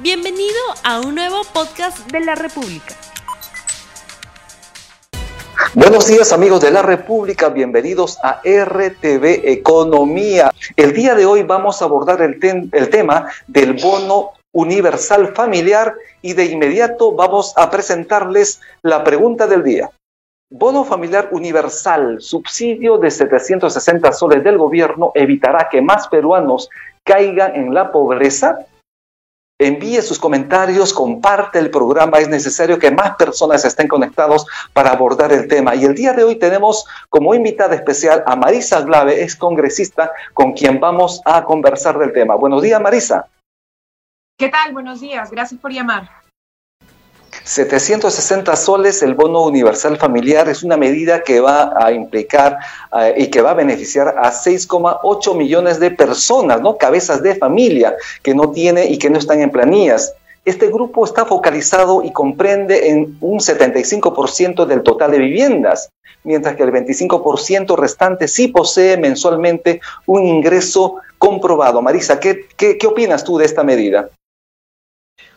Bienvenido a un nuevo podcast de la República. Buenos días amigos de la República, bienvenidos a RTV Economía. El día de hoy vamos a abordar el, el tema del bono universal familiar y de inmediato vamos a presentarles la pregunta del día. Bono familiar universal, subsidio de 760 soles del gobierno, evitará que más peruanos caigan en la pobreza. Envíe sus comentarios, comparte el programa. Es necesario que más personas estén conectados para abordar el tema. Y el día de hoy tenemos como invitada especial a Marisa Glave, ex congresista, con quien vamos a conversar del tema. Buenos días, Marisa. ¿Qué tal? Buenos días. Gracias por llamar. 760 soles el bono universal familiar es una medida que va a implicar eh, y que va a beneficiar a 6,8 millones de personas, ¿no? Cabezas de familia que no tiene y que no están en planillas. Este grupo está focalizado y comprende en un 75% del total de viviendas, mientras que el 25% restante sí posee mensualmente un ingreso comprobado. Marisa, ¿qué, qué, qué opinas tú de esta medida?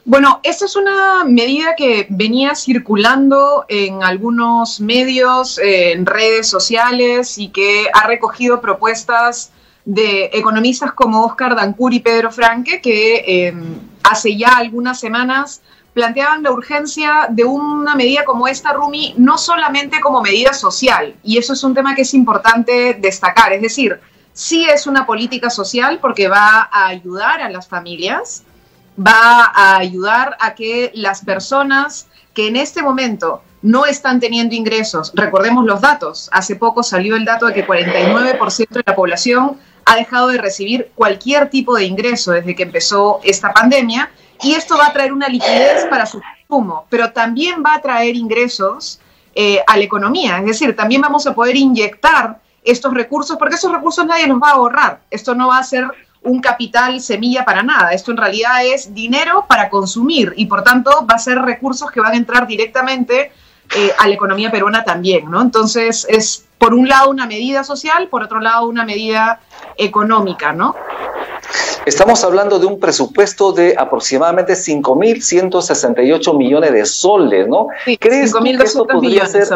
Bueno, esta es una medida que venía circulando en algunos medios, en redes sociales y que ha recogido propuestas de economistas como Oscar Dancur y Pedro Franque, que em, hace ya algunas semanas planteaban la urgencia de una medida como esta, Rumi, no solamente como medida social, y eso es un tema que es importante destacar, es decir, sí es una política social porque va a ayudar a las familias, va a ayudar a que las personas que en este momento no están teniendo ingresos, recordemos los datos, hace poco salió el dato de que 49% de la población ha dejado de recibir cualquier tipo de ingreso desde que empezó esta pandemia y esto va a traer una liquidez para su consumo, pero también va a traer ingresos eh, a la economía, es decir, también vamos a poder inyectar estos recursos porque esos recursos nadie los va a ahorrar, esto no va a ser un capital semilla para nada. Esto en realidad es dinero para consumir y por tanto va a ser recursos que van a entrar directamente eh, a la economía peruana también, ¿no? Entonces es por un lado una medida social, por otro lado una medida económica, ¿no? Estamos hablando de un presupuesto de aproximadamente 5.168 millones de soles, ¿no? Sí, ¿Crees que esto podría ser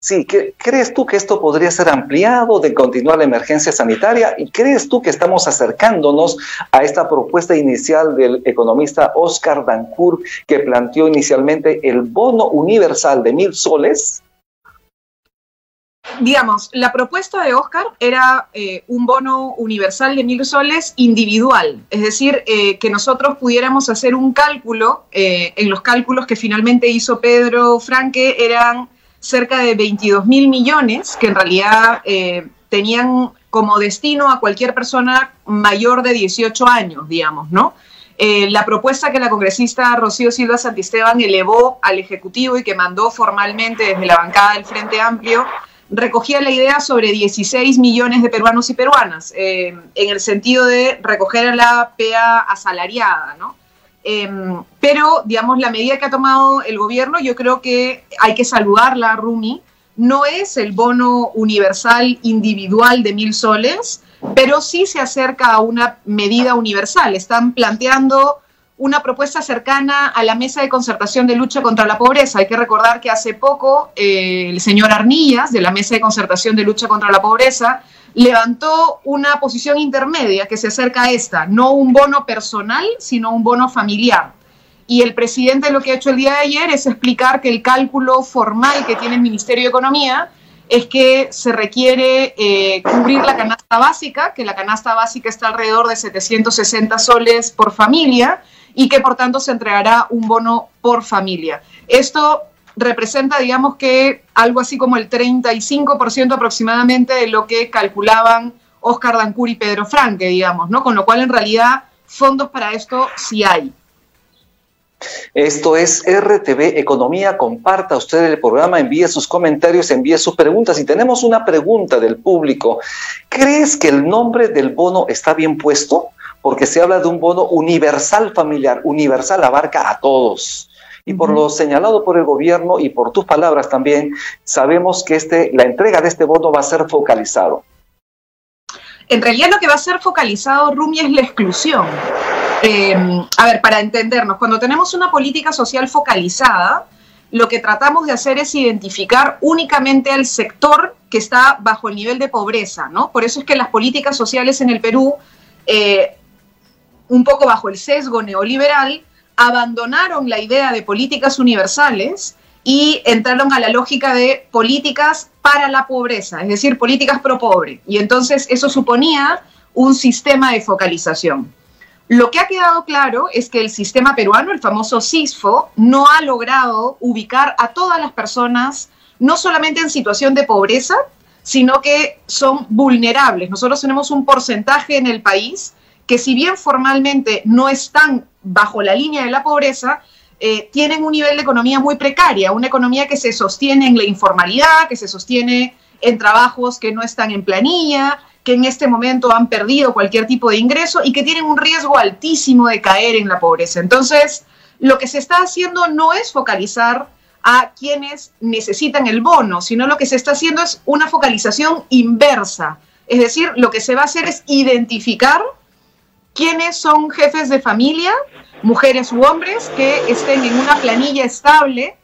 Sí, ¿crees tú que esto podría ser ampliado de continuar la emergencia sanitaria? ¿Y crees tú que estamos acercándonos a esta propuesta inicial del economista Oscar Dancourt que planteó inicialmente el bono universal de mil soles? Digamos, la propuesta de Oscar era eh, un bono universal de mil soles individual, es decir, eh, que nosotros pudiéramos hacer un cálculo, eh, en los cálculos que finalmente hizo Pedro Franque eran cerca de 22 mil millones que en realidad eh, tenían como destino a cualquier persona mayor de 18 años, digamos, ¿no? Eh, la propuesta que la congresista Rocío Silva Santisteban elevó al Ejecutivo y que mandó formalmente desde la bancada del Frente Amplio recogía la idea sobre 16 millones de peruanos y peruanas, eh, en el sentido de recoger a la PEA asalariada, ¿no? Em, pero, digamos, la medida que ha tomado el gobierno, yo creo que hay que saludarla, Rumi. No es el bono universal individual de mil soles, pero sí se acerca a una medida universal. Están planteando una propuesta cercana a la mesa de concertación de lucha contra la pobreza. Hay que recordar que hace poco eh, el señor Arnillas, de la mesa de concertación de lucha contra la pobreza, levantó una posición intermedia que se acerca a esta, no un bono personal, sino un bono familiar. Y el presidente lo que ha hecho el día de ayer es explicar que el cálculo formal que tiene el Ministerio de Economía es que se requiere eh, cubrir la canasta básica, que la canasta básica está alrededor de 760 soles por familia y que por tanto se entregará un bono por familia. Esto representa, digamos que algo así como el 35% aproximadamente de lo que calculaban Oscar Dancur y Pedro Franque, digamos, ¿no? Con lo cual, en realidad, fondos para esto sí hay. Esto es RTV Economía. Comparta usted el programa, envíe sus comentarios, envíe sus preguntas. Y tenemos una pregunta del público. ¿Crees que el nombre del bono está bien puesto? Porque se habla de un bono universal familiar. Universal abarca a todos. Y por lo señalado por el gobierno y por tus palabras también, sabemos que este, la entrega de este bono va a ser focalizado. En realidad lo que va a ser focalizado, Rumi, es la exclusión. Em, a ver, para entendernos, cuando tenemos una política social focalizada, lo que tratamos de hacer es identificar únicamente al sector que está bajo el nivel de pobreza, ¿no? Por eso es que las políticas sociales en el Perú, eh, un poco bajo el sesgo neoliberal, abandonaron la idea de políticas universales y entraron a la lógica de políticas para la pobreza, es decir, políticas pro pobre. Y entonces eso suponía un sistema de focalización. Lo que ha quedado claro es que el sistema peruano, el famoso CISFO, no ha logrado ubicar a todas las personas, no solamente en situación de pobreza, sino que son vulnerables. Nosotros tenemos un porcentaje en el país que si bien formalmente no están bajo la línea de la pobreza, eh, tienen un nivel de economía muy precaria, una economía que se sostiene en la informalidad, que se sostiene en trabajos que no están en planilla, que en este momento han perdido cualquier tipo de ingreso y que tienen un riesgo altísimo de caer en la pobreza. Entonces, lo que se está haciendo no es focalizar a quienes necesitan el bono, sino lo que se está haciendo es una focalización inversa. Es decir, lo que se va a hacer es identificar quiénes son jefes de familia, mujeres u hombres, que estén en una planilla estable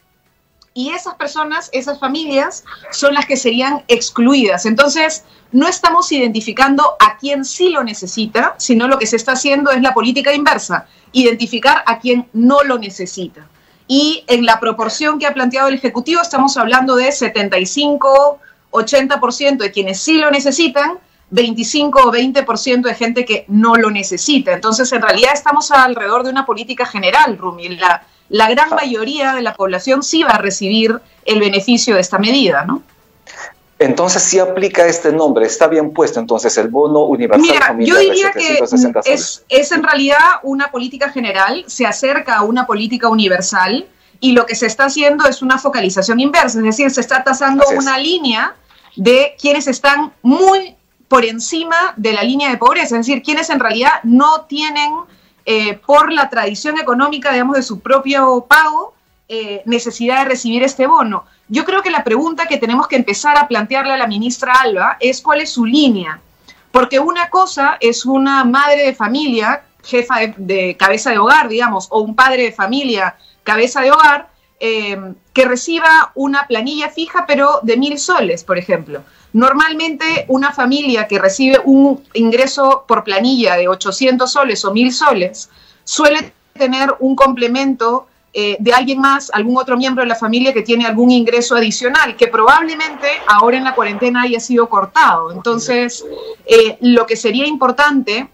y esas personas, esas familias, son las que serían excluidas. Entonces, no estamos identificando a quién sí lo necesita, sino lo que se está haciendo es la política inversa, identificar a quien no lo necesita. Y en la proporción que ha planteado el Ejecutivo, estamos hablando de 75, 80% de quienes sí lo necesitan, 25 o 20% de gente que no lo necesita. Entonces, en realidad estamos alrededor de una política general, Rumi. La, la gran mayoría de la población sí va a recibir el beneficio de esta medida, ¿no? Entonces sí aplica este nombre, está bien puesto entonces el bono universal Mira, Yo diría que es, es en realidad una política general, se acerca a una política universal y lo que se está haciendo es una focalización inversa, es decir, se está tasando una línea de quienes están muy por encima de la línea de pobreza, es decir, quienes en realidad no tienen eh, por la tradición económica, digamos, de su propio pago, eh, necesidad de recibir este bono. Yo creo que la pregunta que tenemos que empezar a plantearle a la ministra Alba es cuál es su línea, porque una cosa es una madre de familia, jefa de, cabeza de hogar, digamos, o un padre de familia, cabeza de hogar, eh, que reciba una planilla fija, pero de mil soles, por ejemplo. Normalmente una familia que recibe un ingreso por planilla de 800 soles o 1000 soles suele tener un complemento eh, de alguien más, algún otro miembro de la familia que tiene algún ingreso adicional, que probablemente ahora en la cuarentena haya sido cortado. Entonces, eh, lo que sería importante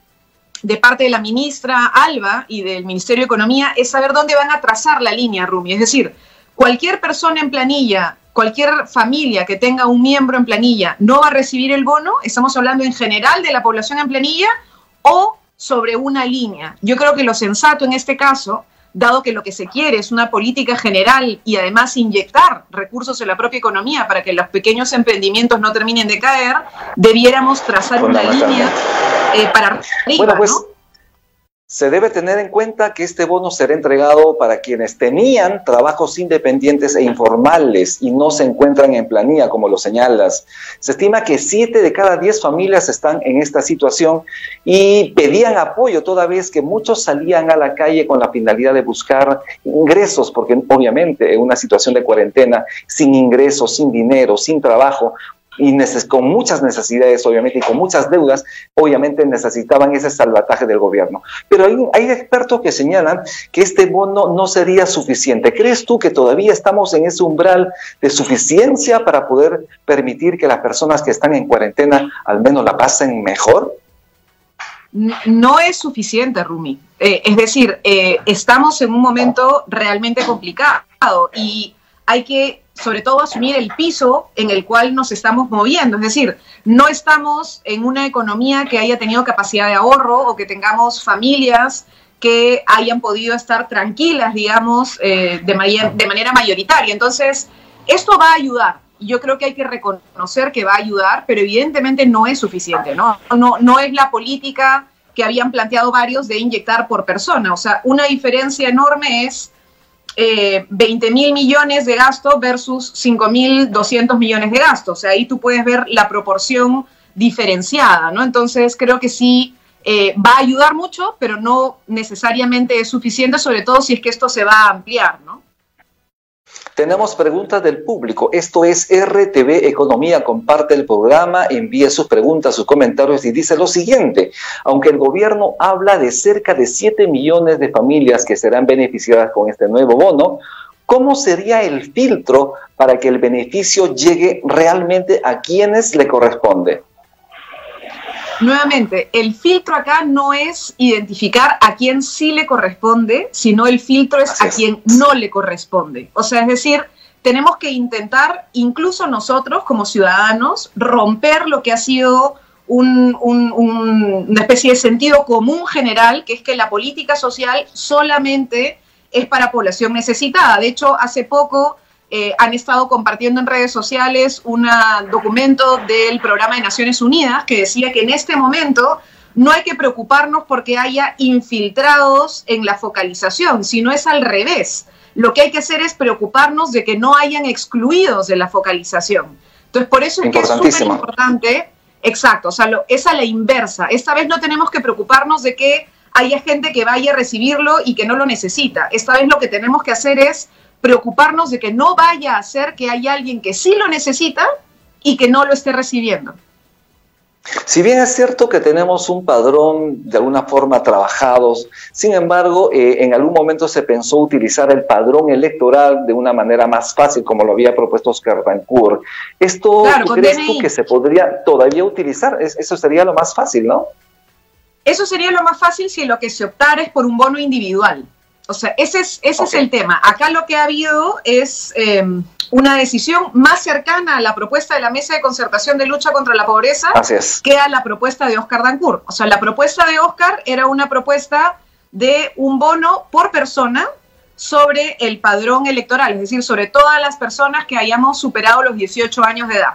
de parte de la ministra Alba y del Ministerio de Economía es saber dónde van a trazar la línea, Rumi. Es decir, cualquier persona en planilla cualquier familia que tenga un miembro en planilla no va a recibir el bono, estamos hablando en general de la población en planilla o sobre una línea. Yo creo que lo sensato en este caso, dado que lo que se quiere es una política general y además inyectar recursos en la propia economía para que los pequeños emprendimientos no terminen de caer, debiéramos trazar una línea eh, para arriba, pues, ¿no? Se debe tener en cuenta que este bono será entregado para quienes tenían trabajos independientes e informales y no se encuentran en planilla, como lo señalas. Se estima que siete de cada diez familias están en esta situación y pedían apoyo toda vez que muchos salían a la calle con la finalidad de buscar ingresos, porque obviamente en una situación de cuarentena, sin ingresos, sin dinero, sin trabajo, y con muchas necesidades, obviamente, y con muchas deudas, obviamente necesitaban ese salvataje del gobierno. Pero hay, hay expertos que señalan que este bono no sería suficiente. ¿Crees tú que todavía estamos en ese umbral de suficiencia para poder permitir que las personas que están en cuarentena al menos la pasen mejor? No es suficiente, Rumi. Eh, es decir, eh, estamos en un momento realmente complicado y hay que sobre todo asumir el piso en el cual nos estamos moviendo. Es decir, no estamos en una economía que haya tenido capacidad de ahorro o que tengamos familias que hayan podido estar tranquilas, digamos, eh, de, de manera mayoritaria. Entonces, esto va a ayudar. Yo creo que hay que reconocer que va a ayudar, pero evidentemente no es suficiente, ¿no? No, no es la política que habían planteado varios de inyectar por persona. O sea, una diferencia enorme es 20 eh, mil millones de gasto versus 5 mil 200 millones de gasto. O sea, ahí tú puedes ver la proporción diferenciada, ¿no? Entonces, creo que sí eh, va a ayudar mucho, pero no necesariamente es suficiente, sobre todo si es que esto se va a ampliar, ¿no? Tenemos preguntas del público. Esto es RTV Economía. Comparte el programa, envíe sus preguntas, sus comentarios y dice lo siguiente. Aunque el gobierno habla de cerca de 7 millones de familias que serán beneficiadas con este nuevo bono, ¿cómo sería el filtro para que el beneficio llegue realmente a quienes le corresponde? Nuevamente, el filtro acá no es identificar a quién sí le corresponde, sino el filtro es a quien no le corresponde. O sea, es decir, tenemos que intentar, incluso nosotros como ciudadanos, romper lo que ha sido una especie de sentido común general, que es que la política social solamente es para población necesitada. De hecho, hace poco eh, han estado compartiendo en redes sociales un documento del programa de Naciones Unidas que decía que en este momento no hay que preocuparnos porque haya infiltrados en la focalización, sino es al revés. Lo que hay que hacer es preocuparnos de que no hayan excluidos de la focalización. Entonces, por eso es que es súper importante, exacto, o sea, es a la inversa. Esta vez no tenemos que preocuparnos de que haya gente que vaya a recibirlo y que no lo necesita. Esta vez lo que tenemos que hacer es preocuparnos de que no vaya a ser que hay alguien que sí lo necesita y que no lo esté recibiendo. Si bien es cierto que tenemos un padrón de alguna forma trabajados, sin embargo, eh, en algún momento se pensó utilizar el padrón electoral de una manera más fácil, como lo había propuesto Oscar Rancourt. ¿Esto crees tú que se podría todavía utilizar? eso sería lo más fácil, ¿no? Eso sería lo más fácil si lo que se optara es por un bono individual. O sea, ese es, ese es el tema. Acá lo que ha habido es eh, una decisión más cercana a la propuesta de la Mesa de Concertación de Lucha contra la Pobreza que a la propuesta de Oscar Dancourt. O sea, la propuesta de Oscar era una propuesta de un bono por persona sobre el padrón electoral, es decir, sobre todas las personas que hayamos superado los 18 años de edad.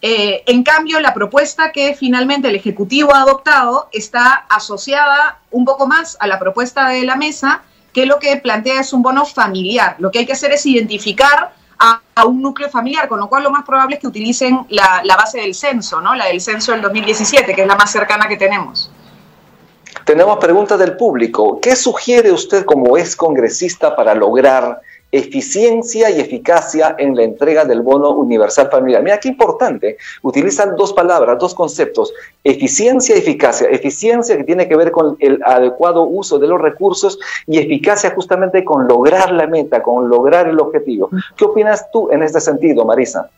Eh, en cambio, la propuesta que finalmente el Ejecutivo ha adoptado está asociada un poco más a la propuesta de la mesa que lo que plantea es un bono familiar. Lo que hay que hacer es identificar a, un núcleo familiar, con lo cual lo más probable es que utilicen la, la, base del censo, ¿no? La del censo del 2017, que es la más cercana que tenemos. Tenemos preguntas del público. ¿Qué sugiere usted como ex congresista para lograr eficiencia y eficacia en la entrega del bono universal familiar. Mira qué importante, utilizan dos palabras, dos conceptos, eficiencia y eficacia. Eficiencia que tiene que ver con el adecuado uso de los recursos y eficacia justamente con lograr la meta, con lograr el objetivo. ¿Qué opinas tú en este sentido, Marisa?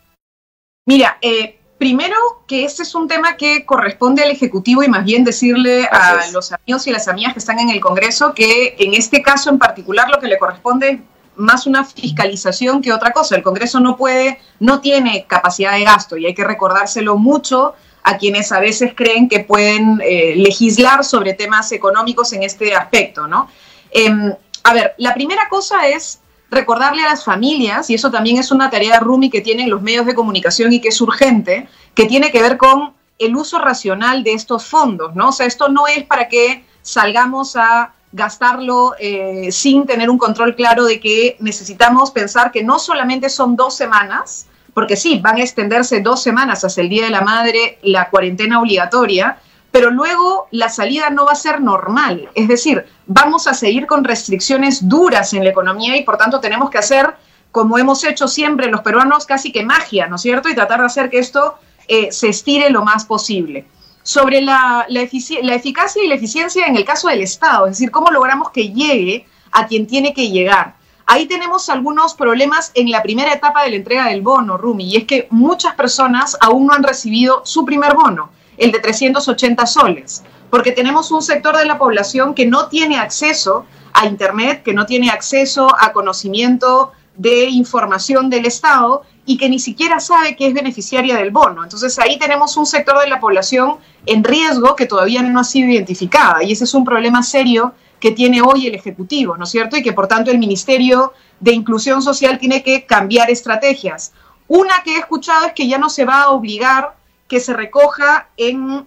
Mira, eh, Primero, que este es un tema que corresponde al Ejecutivo y más bien decirle a los amigos y las amigas que están en el Congreso que en este caso en particular lo que le corresponde más una fiscalización que otra cosa. El Congreso no puede, no tiene capacidad de gasto y hay que recordárselo mucho a quienes a veces creen que pueden eh, legislar sobre temas económicos en este aspecto, ¿no? Em, a ver, la primera cosa es recordarle a las familias, y eso también es una tarea Rumi que tienen los medios de comunicación y que es urgente, que tiene que ver con el uso racional de estos fondos, ¿no? O sea, esto no es para que salgamos a gastarlo eh, sin tener un control claro de que necesitamos pensar que no solamente son dos semanas, porque sí, van a extenderse dos semanas hasta el Día de la Madre, la cuarentena obligatoria, pero luego la salida no va a ser normal. Es decir, vamos a seguir con restricciones duras en la economía y por tanto tenemos que hacer, como hemos hecho siempre los peruanos, casi que magia, ¿no es cierto? Y tratar de hacer que esto eh, se estire lo más posible sobre la, la, eficacia y la eficiencia en el caso del Estado, es decir, cómo logramos que llegue a quien tiene que llegar. Ahí tenemos algunos problemas en la primera etapa de la entrega del bono, Rumi, y es que muchas personas aún no han recibido su primer bono, el de 380 soles, porque tenemos un sector de la población que no tiene acceso a Internet, que no tiene acceso a conocimiento de información del Estado y que ni siquiera sabe que es beneficiaria del bono. Entonces ahí tenemos un sector de la población en riesgo que todavía no ha sido identificada y ese es un problema serio que tiene hoy el Ejecutivo, ¿no es cierto? Y que por tanto el Ministerio de Inclusión Social tiene que cambiar estrategias. Una que he escuchado es que ya no se va a obligar que se recoja en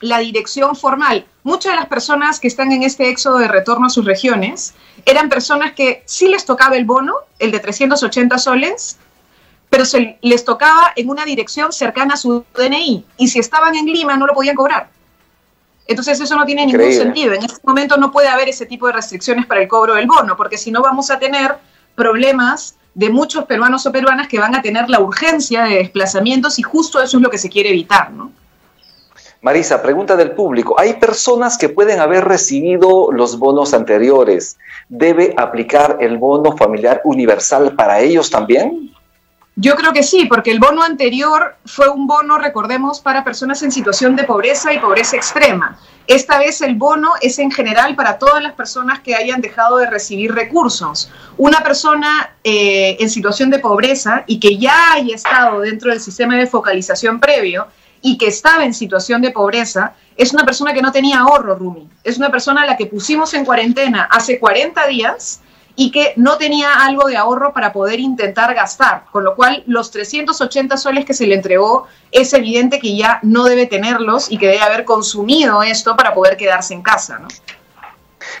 la dirección formal. Muchas de las personas que están en este éxodo de retorno a sus regiones eran personas que sí les tocaba el bono, el de 380 soles, pero se les tocaba en una dirección cercana a su DNI y si estaban en Lima no lo podían cobrar. Entonces eso no tiene ningún sentido. En este momento no puede haber ese tipo de restricciones para el cobro del bono, porque si no vamos a tener problemas de muchos peruanos o peruanas que van a tener la urgencia de desplazamientos y justo eso es lo que se quiere evitar, ¿no? Marisa, pregunta del público. ¿Hay personas que pueden haber recibido los bonos anteriores? ¿Debe aplicar el bono familiar universal para ellos también? Yo creo que sí, porque el bono anterior fue un bono, recordemos, para personas en situación de pobreza y pobreza extrema. Esta vez el bono es en general para todas las personas que hayan dejado de recibir recursos. Una persona eh, en situación de pobreza y que ya haya estado dentro del sistema de focalización previo y que estaba en situación de pobreza, es una persona que no tenía ahorro, Rumi. Es una persona a la que pusimos en cuarentena hace 40 días y que no tenía algo de ahorro para poder intentar gastar, con lo cual los 380 soles que se le entregó es evidente que ya no debe tenerlos y que debe haber consumido esto para poder quedarse en casa, ¿no?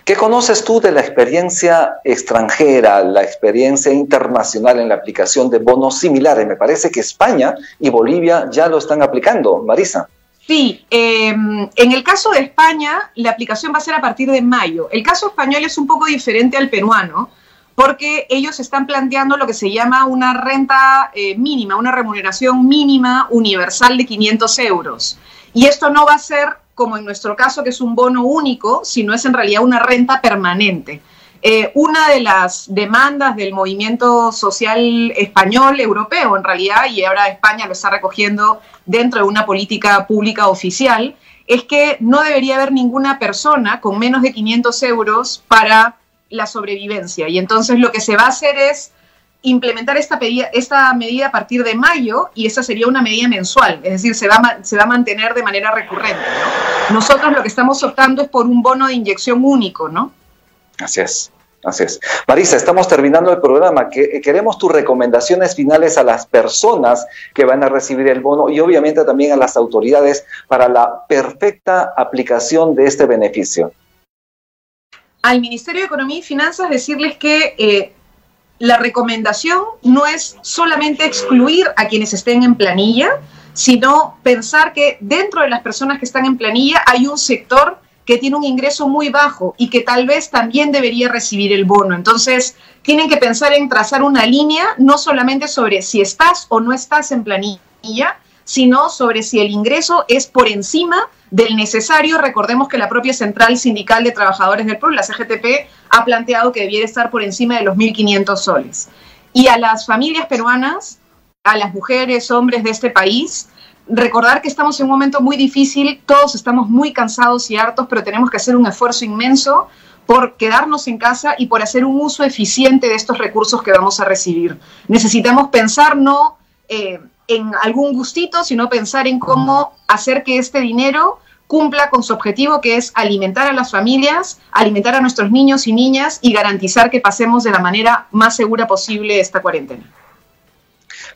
¿Qué conoces tú de la experiencia extranjera, la experiencia internacional en la aplicación de bonos similares? Me parece que España y Bolivia ya lo están aplicando, Marisa. Sí, em, en el caso de España, la aplicación va a ser a partir de mayo. El caso español es un poco diferente al peruano, porque ellos están planteando lo que se llama una renta eh, mínima, una remuneración mínima universal de 500 euros. Y esto no va a ser como en nuestro caso, que es un bono único, sino es en realidad una renta permanente. Eh, una de las demandas del movimiento social español, europeo en realidad, y ahora España lo está recogiendo dentro de una política pública oficial, es que no debería haber ninguna persona con menos de 500 euros para la sobrevivencia. Y entonces lo que se va a hacer es implementar esta, esta medida a partir de mayo y esa sería una medida mensual, es decir, se va, a, se va a mantener de manera recurrente. Nosotros lo que estamos optando es por un bono de inyección único, ¿no? Así es. Así es. Marisa, estamos terminando el programa. Queremos tus recomendaciones finales a las personas que van a recibir el bono y obviamente también a las autoridades para la perfecta aplicación de este beneficio. Al Ministerio de Economía y Finanzas decirles que eh, la recomendación no es solamente excluir a quienes estén en planilla, sino pensar que dentro de las personas que están en planilla hay un sector que tiene un ingreso muy bajo y que tal vez también debería recibir el bono. Entonces, tienen que pensar en trazar una línea no solamente sobre si estás o no estás en planilla, sino sobre si el ingreso es por encima del necesario. Recordemos que la propia Central Sindical de Trabajadores del Pueblo, la CGTP, ha planteado que debiera estar por encima de los 1.500 soles. Y a las familias peruanas, a las mujeres, hombres de este país, recordar que estamos en un momento muy difícil, todos estamos muy cansados y hartos, pero tenemos que hacer un esfuerzo inmenso por quedarnos en casa y por hacer un uso eficiente de estos recursos que vamos a recibir. Necesitamos pensar no eh, en algún gustito, sino pensar en cómo hacer que este dinero cumpla con su objetivo, que es alimentar a las familias, alimentar a nuestros niños y niñas y garantizar que pasemos de la manera más segura posible esta cuarentena.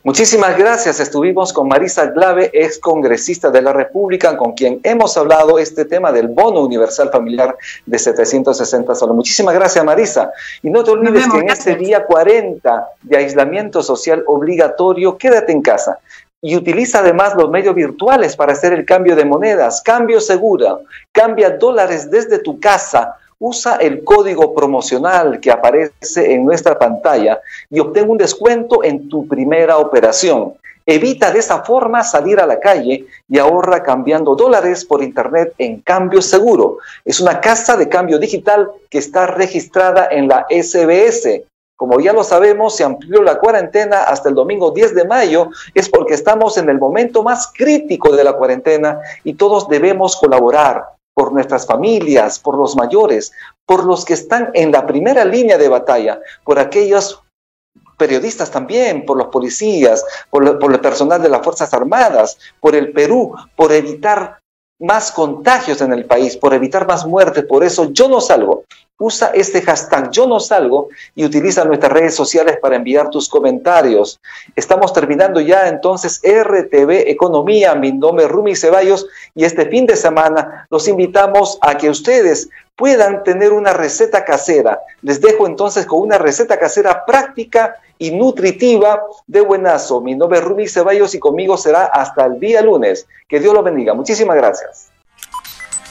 Muchísimas gracias. Estuvimos con Marisa Glave, ex congresista de la República, con quien hemos hablado este tema del bono universal familiar de 760 soles. Muchísimas gracias, Marisa. Y no te olvides que en este día 40 de aislamiento social obligatorio, quédate en casa y utiliza además los medios virtuales para hacer el cambio de monedas. Cambio seguro. Cambia dólares desde tu casa usa el código promocional que aparece en nuestra pantalla y obtén un descuento en tu primera operación. Evita de esa forma salir a la calle y ahorra cambiando dólares por internet en cambio seguro. Es una casa de cambio digital que está registrada en la SBS. Como ya lo sabemos, se amplió la cuarentena hasta el domingo 10 de mayo. Es porque estamos en el momento más crítico de la cuarentena y todos debemos colaborar por nuestras familias, por los mayores, por los que están en la primera línea de batalla, por aquellos periodistas también, por los policías, por, por el personal de las Fuerzas Armadas, por el Perú, por evitar más contagios en el país, por evitar más muertes. Por eso yo no salgo. Usa este hashtag yo no salgo y utiliza nuestras redes sociales para enviar tus comentarios. Estamos terminando ya entonces RTV Economía. Mi nombre es Rumi Ceballos y este fin de semana los invitamos a que ustedes puedan tener una receta casera. Les dejo entonces con una receta casera práctica y nutritiva de buenazo. Mi nombre es Rumi Ceballos y conmigo será hasta el día lunes. Que Dios lo bendiga. Muchísimas gracias.